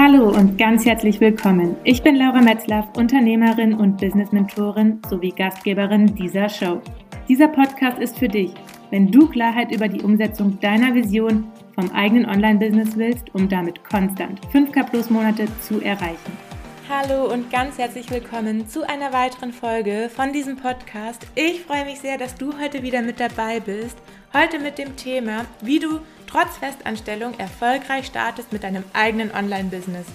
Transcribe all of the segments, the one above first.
Hallo und ganz herzlich willkommen. Ich bin Laura Metzlaff, Unternehmerin und Business-Mentorin sowie Gastgeberin dieser Show. Dieser Podcast ist für dich, wenn du Klarheit über die Umsetzung deiner Vision vom eigenen Online-Business willst, um damit konstant 5K plus Monate zu erreichen. Hallo und ganz herzlich willkommen zu einer weiteren Folge von diesem Podcast. Ich freue mich sehr, dass du heute wieder mit dabei bist. Heute mit dem Thema, wie du trotz Festanstellung erfolgreich startest mit deinem eigenen Online-Business.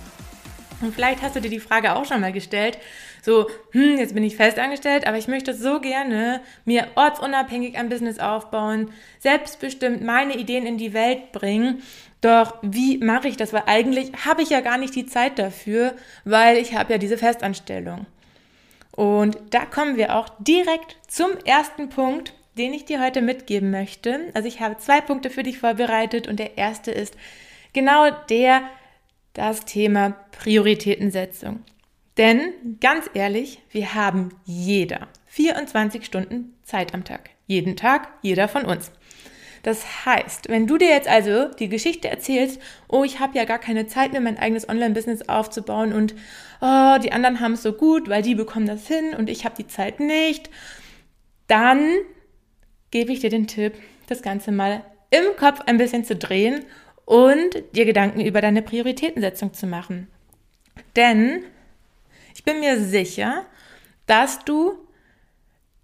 Und vielleicht hast du dir die Frage auch schon mal gestellt, so, hm, jetzt bin ich festangestellt, aber ich möchte so gerne mir ortsunabhängig ein Business aufbauen, selbstbestimmt meine Ideen in die Welt bringen. Doch wie mache ich das? Weil eigentlich habe ich ja gar nicht die Zeit dafür, weil ich habe ja diese Festanstellung. Und da kommen wir auch direkt zum ersten Punkt, den ich dir heute mitgeben möchte. Also ich habe zwei Punkte für dich vorbereitet und der erste ist genau der, das Thema Prioritätensetzung. Denn ganz ehrlich, wir haben jeder 24 Stunden Zeit am Tag. Jeden Tag, jeder von uns. Das heißt, wenn du dir jetzt also die Geschichte erzählst, oh, ich habe ja gar keine Zeit mehr, mein eigenes Online-Business aufzubauen und oh, die anderen haben es so gut, weil die bekommen das hin und ich habe die Zeit nicht, dann gebe ich dir den Tipp, das Ganze mal im Kopf ein bisschen zu drehen und dir Gedanken über deine Prioritätensetzung zu machen. Denn ich bin mir sicher, dass du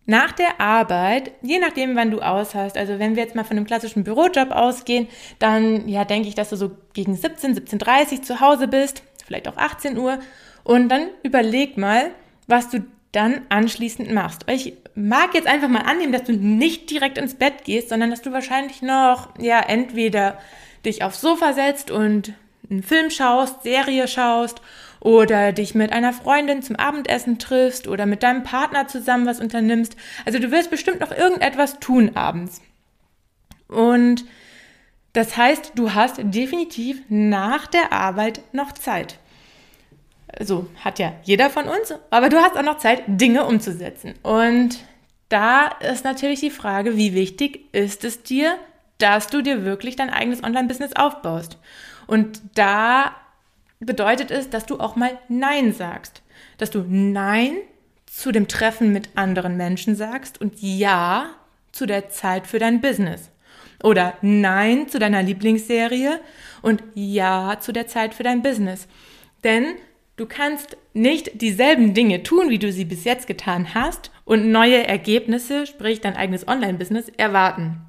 nach der Arbeit, je nachdem, wann du aus hast, also wenn wir jetzt mal von einem klassischen Bürojob ausgehen, dann ja, denke ich, dass du so gegen 17, 17.30 zu Hause bist, vielleicht auch 18 Uhr. Und dann überleg mal, was du dann anschließend machst. Ich mag jetzt einfach mal annehmen, dass du nicht direkt ins Bett gehst, sondern dass du wahrscheinlich noch, ja, entweder dich aufs Sofa setzt und einen Film schaust, Serie schaust oder dich mit einer Freundin zum Abendessen triffst oder mit deinem Partner zusammen was unternimmst. Also du wirst bestimmt noch irgendetwas tun abends. Und das heißt, du hast definitiv nach der Arbeit noch Zeit. So hat ja jeder von uns, aber du hast auch noch Zeit, Dinge umzusetzen. Und da ist natürlich die Frage, wie wichtig ist es dir, dass du dir wirklich dein eigenes Online-Business aufbaust. Und da bedeutet es, dass du auch mal Nein sagst. Dass du Nein zu dem Treffen mit anderen Menschen sagst und Ja zu der Zeit für dein Business. Oder Nein zu deiner Lieblingsserie und Ja zu der Zeit für dein Business. Denn du kannst nicht dieselben Dinge tun, wie du sie bis jetzt getan hast und neue Ergebnisse, sprich dein eigenes Online-Business, erwarten.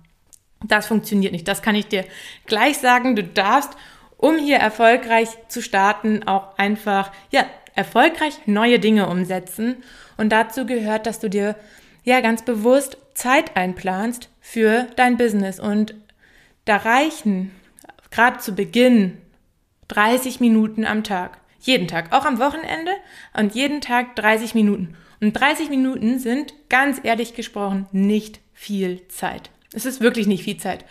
Das funktioniert nicht. Das kann ich dir gleich sagen. Du darfst um hier erfolgreich zu starten, auch einfach, ja, erfolgreich neue Dinge umsetzen. Und dazu gehört, dass du dir ja ganz bewusst Zeit einplanst für dein Business. Und da reichen gerade zu Beginn 30 Minuten am Tag. Jeden Tag, auch am Wochenende und jeden Tag 30 Minuten. Und 30 Minuten sind ganz ehrlich gesprochen nicht viel Zeit. Es ist wirklich nicht viel Zeit.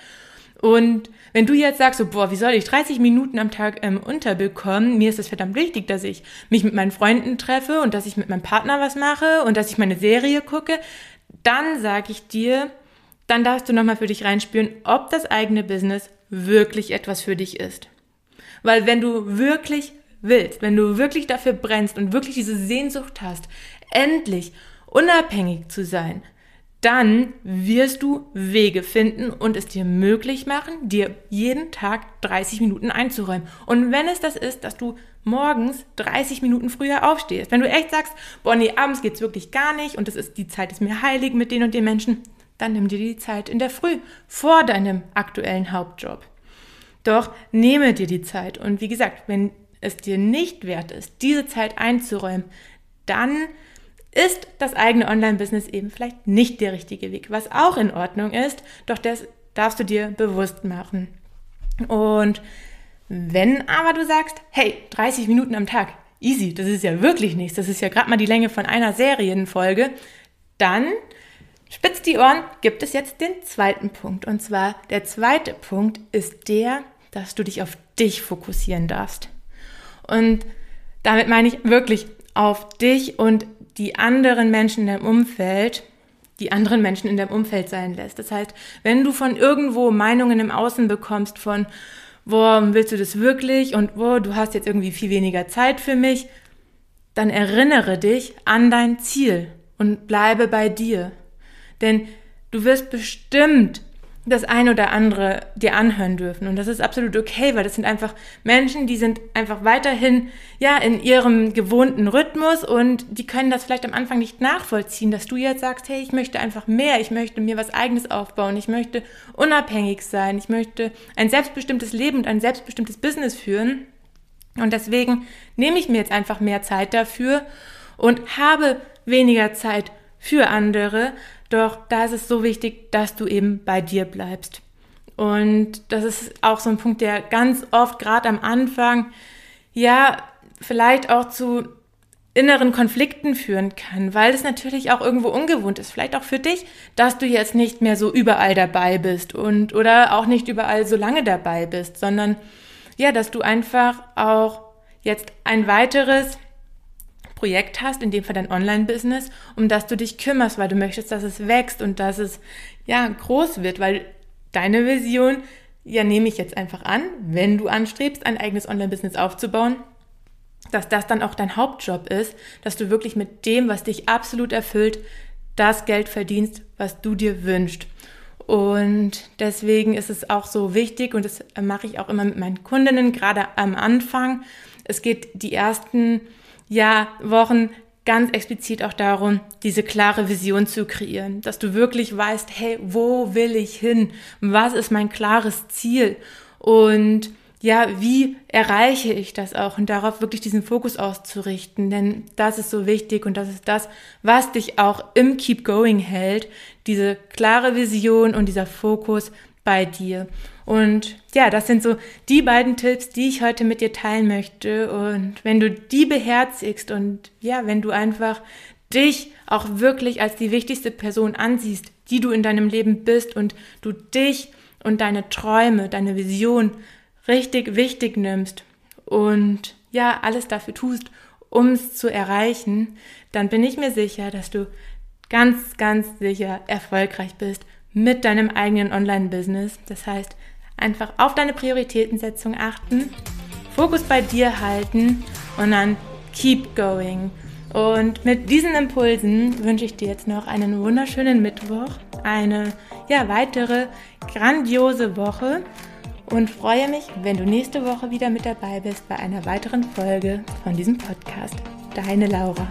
Und wenn du jetzt sagst, so, boah, wie soll ich 30 Minuten am Tag ähm, unterbekommen? Mir ist es verdammt wichtig, dass ich mich mit meinen Freunden treffe und dass ich mit meinem Partner was mache und dass ich meine Serie gucke. Dann sage ich dir, dann darfst du nochmal für dich reinspüren, ob das eigene Business wirklich etwas für dich ist. Weil wenn du wirklich willst, wenn du wirklich dafür brennst und wirklich diese Sehnsucht hast, endlich unabhängig zu sein, dann wirst du Wege finden und es dir möglich machen, dir jeden Tag 30 Minuten einzuräumen. Und wenn es das ist, dass du morgens 30 Minuten früher aufstehst, wenn du echt sagst, boah, nee, abends geht's wirklich gar nicht und das ist die Zeit ist mir heilig mit den und den Menschen, dann nimm dir die Zeit in der Früh vor deinem aktuellen Hauptjob. Doch nehme dir die Zeit und wie gesagt, wenn es dir nicht wert ist, diese Zeit einzuräumen, dann ist das eigene Online-Business eben vielleicht nicht der richtige Weg, was auch in Ordnung ist, doch das darfst du dir bewusst machen. Und wenn aber du sagst, hey, 30 Minuten am Tag, easy, das ist ja wirklich nichts, das ist ja gerade mal die Länge von einer Serienfolge, dann spitz die Ohren, gibt es jetzt den zweiten Punkt. Und zwar der zweite Punkt ist der, dass du dich auf dich fokussieren darfst. Und damit meine ich wirklich auf dich und die anderen Menschen in deinem Umfeld, die anderen Menschen in deinem Umfeld sein lässt. Das heißt, wenn du von irgendwo Meinungen im Außen bekommst von, wo willst du das wirklich und wo du hast jetzt irgendwie viel weniger Zeit für mich, dann erinnere dich an dein Ziel und bleibe bei dir. Denn du wirst bestimmt das ein oder andere dir anhören dürfen. Und das ist absolut okay, weil das sind einfach Menschen, die sind einfach weiterhin, ja, in ihrem gewohnten Rhythmus und die können das vielleicht am Anfang nicht nachvollziehen, dass du jetzt sagst, hey, ich möchte einfach mehr, ich möchte mir was eigenes aufbauen, ich möchte unabhängig sein, ich möchte ein selbstbestimmtes Leben und ein selbstbestimmtes Business führen. Und deswegen nehme ich mir jetzt einfach mehr Zeit dafür und habe weniger Zeit für andere, doch da ist es so wichtig, dass du eben bei dir bleibst. Und das ist auch so ein Punkt, der ganz oft gerade am Anfang, ja, vielleicht auch zu inneren Konflikten führen kann, weil es natürlich auch irgendwo ungewohnt ist, vielleicht auch für dich, dass du jetzt nicht mehr so überall dabei bist und oder auch nicht überall so lange dabei bist, sondern ja, dass du einfach auch jetzt ein weiteres Projekt hast, in dem Fall dein Online-Business, um das du dich kümmerst, weil du möchtest, dass es wächst und dass es ja groß wird, weil deine Vision, ja, nehme ich jetzt einfach an, wenn du anstrebst, ein eigenes Online-Business aufzubauen, dass das dann auch dein Hauptjob ist, dass du wirklich mit dem, was dich absolut erfüllt, das Geld verdienst, was du dir wünschst. Und deswegen ist es auch so wichtig und das mache ich auch immer mit meinen Kundinnen, gerade am Anfang. Es geht die ersten ja, Wochen ganz explizit auch darum, diese klare Vision zu kreieren, dass du wirklich weißt, hey, wo will ich hin? Was ist mein klares Ziel? Und ja, wie erreiche ich das auch und darauf wirklich diesen Fokus auszurichten, denn das ist so wichtig und das ist das, was dich auch im Keep Going hält, diese klare Vision und dieser Fokus bei dir. Und ja, das sind so die beiden Tipps, die ich heute mit dir teilen möchte. Und wenn du die beherzigst und ja, wenn du einfach dich auch wirklich als die wichtigste Person ansiehst, die du in deinem Leben bist und du dich und deine Träume, deine Vision richtig wichtig nimmst und ja, alles dafür tust, um es zu erreichen, dann bin ich mir sicher, dass du ganz, ganz sicher erfolgreich bist mit deinem eigenen Online-Business. Das heißt, einfach auf deine Prioritätensetzung achten, Fokus bei dir halten und dann keep going. Und mit diesen Impulsen wünsche ich dir jetzt noch einen wunderschönen Mittwoch, eine ja, weitere grandiose Woche und freue mich, wenn du nächste Woche wieder mit dabei bist bei einer weiteren Folge von diesem Podcast. Deine Laura.